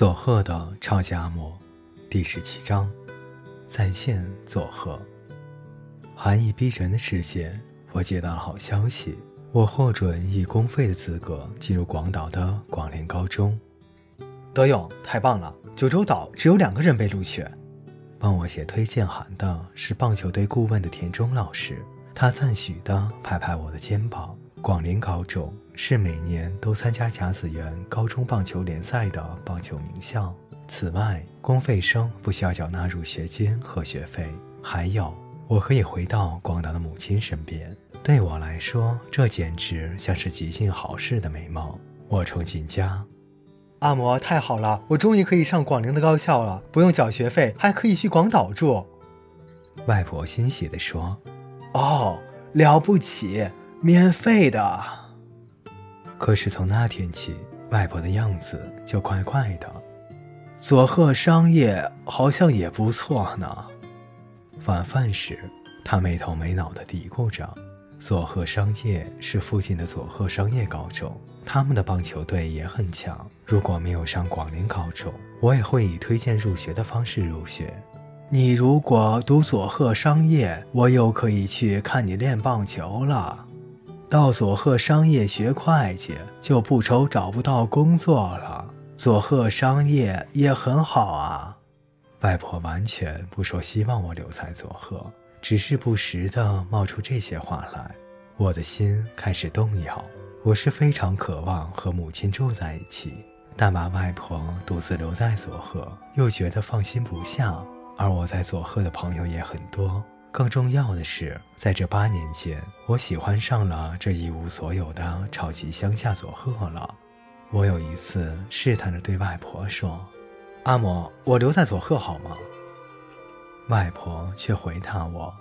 佐贺的超级阿嬷，第十七章，再见佐贺。寒意逼人的世界，我接到了好消息，我获准以公费的资格进入广岛的广联高中。德勇，太棒了！九州岛只有两个人被录取。帮我写推荐函的是棒球队顾问的田中老师，他赞许地拍拍我的肩膀。广联高中是每年都参加甲子园高中棒球联赛的棒球名校。此外，公费生不需要缴纳入学金和学费。还有，我可以回到广岛的母亲身边。对我来说，这简直像是极尽好事的美梦。我冲进家，阿嬷，太好了！我终于可以上广陵的高校了，不用缴学费，还可以去广岛住。外婆欣喜地说：“哦，了不起！”免费的。可是从那天起，外婆的样子就怪怪的。佐贺商业好像也不错呢。晚饭时，他没头没脑地嘀咕着：“佐贺商业是附近的佐贺商业高中，他们的棒球队也很强。如果没有上广陵高中，我也会以推荐入学的方式入学。你如果读佐贺商业，我又可以去看你练棒球了。”到佐贺商业学会计就不愁找不到工作了。佐贺商业也很好啊。外婆完全不说希望我留在佐贺，只是不时地冒出这些话来。我的心开始动摇。我是非常渴望和母亲住在一起，但把外婆独自留在佐贺又觉得放心不下。而我在佐贺的朋友也很多。更重要的是，在这八年间，我喜欢上了这一无所有的超级乡下佐贺了。我有一次试探着对外婆说：“阿嬷，我留在佐贺好吗？”外婆却回答我：“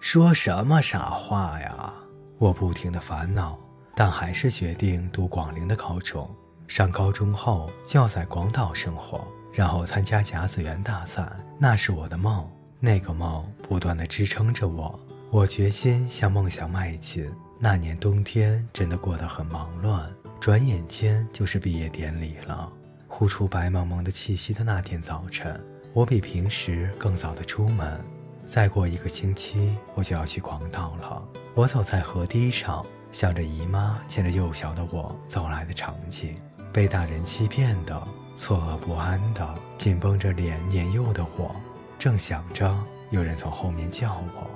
说什么傻话呀！”我不停的烦恼，但还是决定读广陵的高中。上高中后就要在广岛生活，然后参加甲子园大赛，那是我的梦。那个梦不断的支撑着我，我决心向梦想迈进。那年冬天真的过得很忙乱，转眼间就是毕业典礼了。呼出白茫茫的气息的那天早晨，我比平时更早的出门。再过一个星期，我就要去广岛了。我走在河堤上，想着姨妈牵着幼小的我走来的场景，被大人欺骗的，错愕不安的，紧绷着脸年幼的我。正想着，有人从后面叫我：“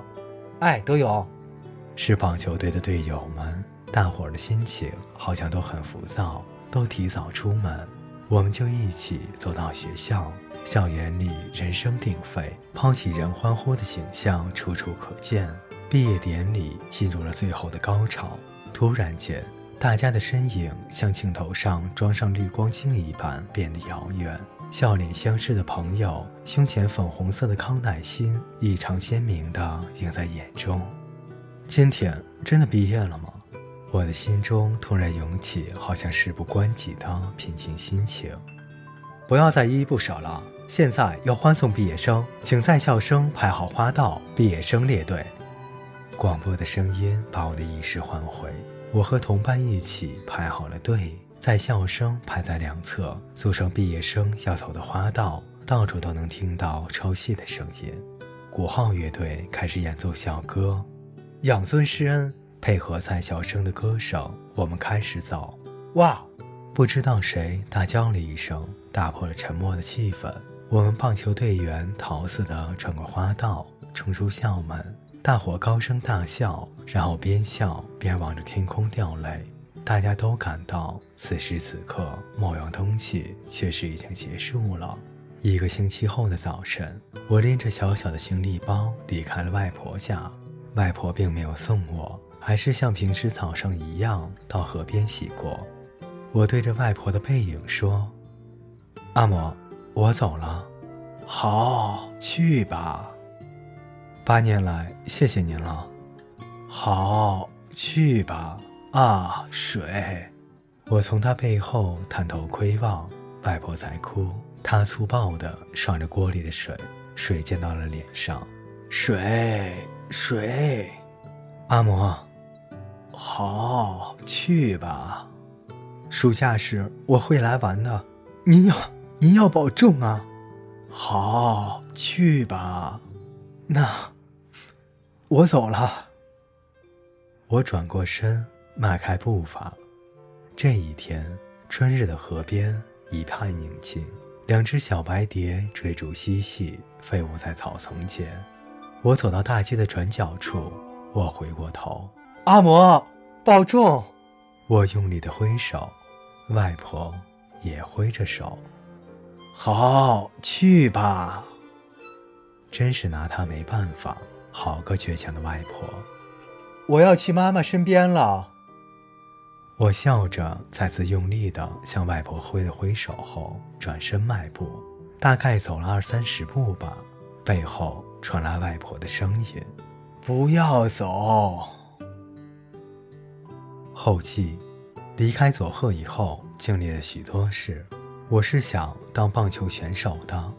哎，德勇！”是棒球队的队友们，大伙儿的心情好像都很浮躁，都提早出门。我们就一起走到学校，校园里人声鼎沸，抛起人欢呼的景象处处可见。毕业典礼进入了最后的高潮，突然间，大家的身影像镜头上装上滤光镜一般变得遥远。笑脸相视的朋友，胸前粉红色的康乃馨异常鲜明地映在眼中。今天真的毕业了吗？我的心中突然涌起好像事不关己的平静心情。不要再依依不舍了，现在要欢送毕业生，请在校生排好花道，毕业生列队。广播的声音把我的意识唤回，我和同伴一起排好了队。在校生排在两侧，组成毕业生要走的花道，到处都能听到抽泣的声音。鼓号乐队开始演奏校歌，养尊师恩，配合在校生的歌声，我们开始走。哇！不知道谁大叫了一声，打破了沉默的气氛。我们棒球队员逃似的穿过花道，冲出校门，大伙高声大笑，然后边笑边望着天空掉泪。大家都感到，此时此刻，某样东西确实已经结束了。一个星期后的早晨，我拎着小小的行李包离开了外婆家。外婆并没有送我，还是像平时早上一样到河边洗过。我对着外婆的背影说：“阿嬷，我走了。”“好，去吧。”“八年来，谢谢您了。”“好，去吧。”啊，水！我从他背后探头窥望，外婆在哭。她粗暴地涮着锅里的水，水溅到了脸上。水，水！阿嬷，好，去吧。暑假时我会来玩的。您要，您要保重啊。好，去吧。那我走了。我转过身，迈开步伐。这一天，春日的河边一派宁静，两只小白蝶追逐嬉戏，飞舞在草丛间。我走到大街的转角处，我回过头，阿嬷，保重。我用力的挥手，外婆也挥着手。好，去吧。真是拿他没办法，好个倔强的外婆。我要去妈妈身边了。我笑着，再次用力地向外婆挥了挥手后，转身迈步，大概走了二三十步吧，背后传来外婆的声音：“不要走。”后记：离开佐贺以后，经历了许多事。我是想当棒球选手的，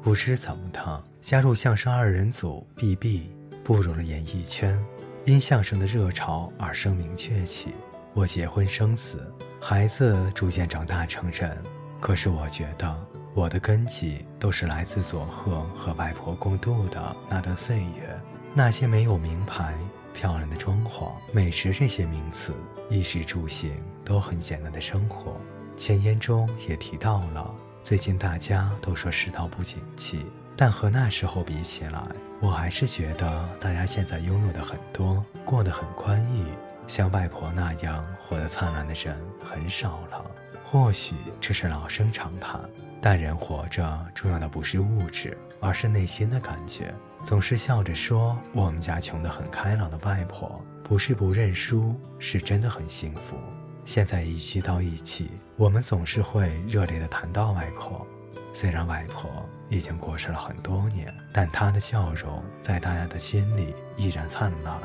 不知怎么的。加入相声二人组，B B 步入了演艺圈，因相声的热潮而声名鹊起。我结婚生子，孩子逐渐长大成人。可是我觉得我的根基都是来自佐贺和外婆共度的那段岁月，那些没有名牌、漂亮的装潢、美食这些名词，衣食住行都很简单的生活。前言中也提到了，最近大家都说世道不景气。但和那时候比起来，我还是觉得大家现在拥有的很多，过得很宽裕，像外婆那样活得灿烂的人很少了。或许这是老生常谈，但人活着重要的不是物质，而是内心的感觉。总是笑着说我们家穷得很开朗的外婆，不是不认输，是真的很幸福。现在一聚到一起，我们总是会热烈地谈到外婆。虽然外婆已经过世了很多年，但她的笑容在大家的心里依然灿烂。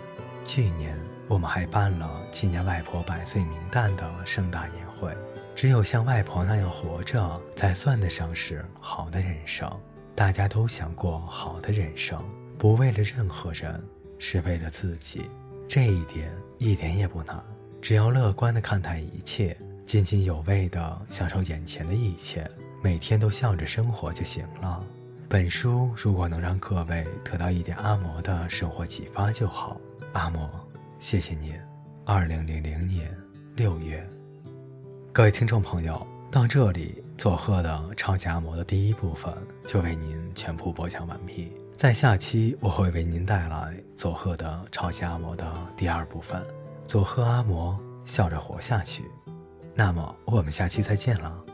去年我们还办了纪念外婆百岁冥诞的盛大宴会。只有像外婆那样活着，才算得上是好的人生。大家都想过好的人生，不为了任何人，是为了自己。这一点一点也不难，只要乐观地看待一切，津津有味地享受眼前的一切。每天都笑着生活就行了。本书如果能让各位得到一点阿嬷的生活启发就好。阿嬷，谢谢您。二零零零年六月，各位听众朋友，到这里，佐贺的超级阿嬷的第一部分就为您全部播讲完毕。在下期我会为您带来佐贺的超级阿嬷的第二部分。佐贺阿嬷笑着活下去。那么我们下期再见了。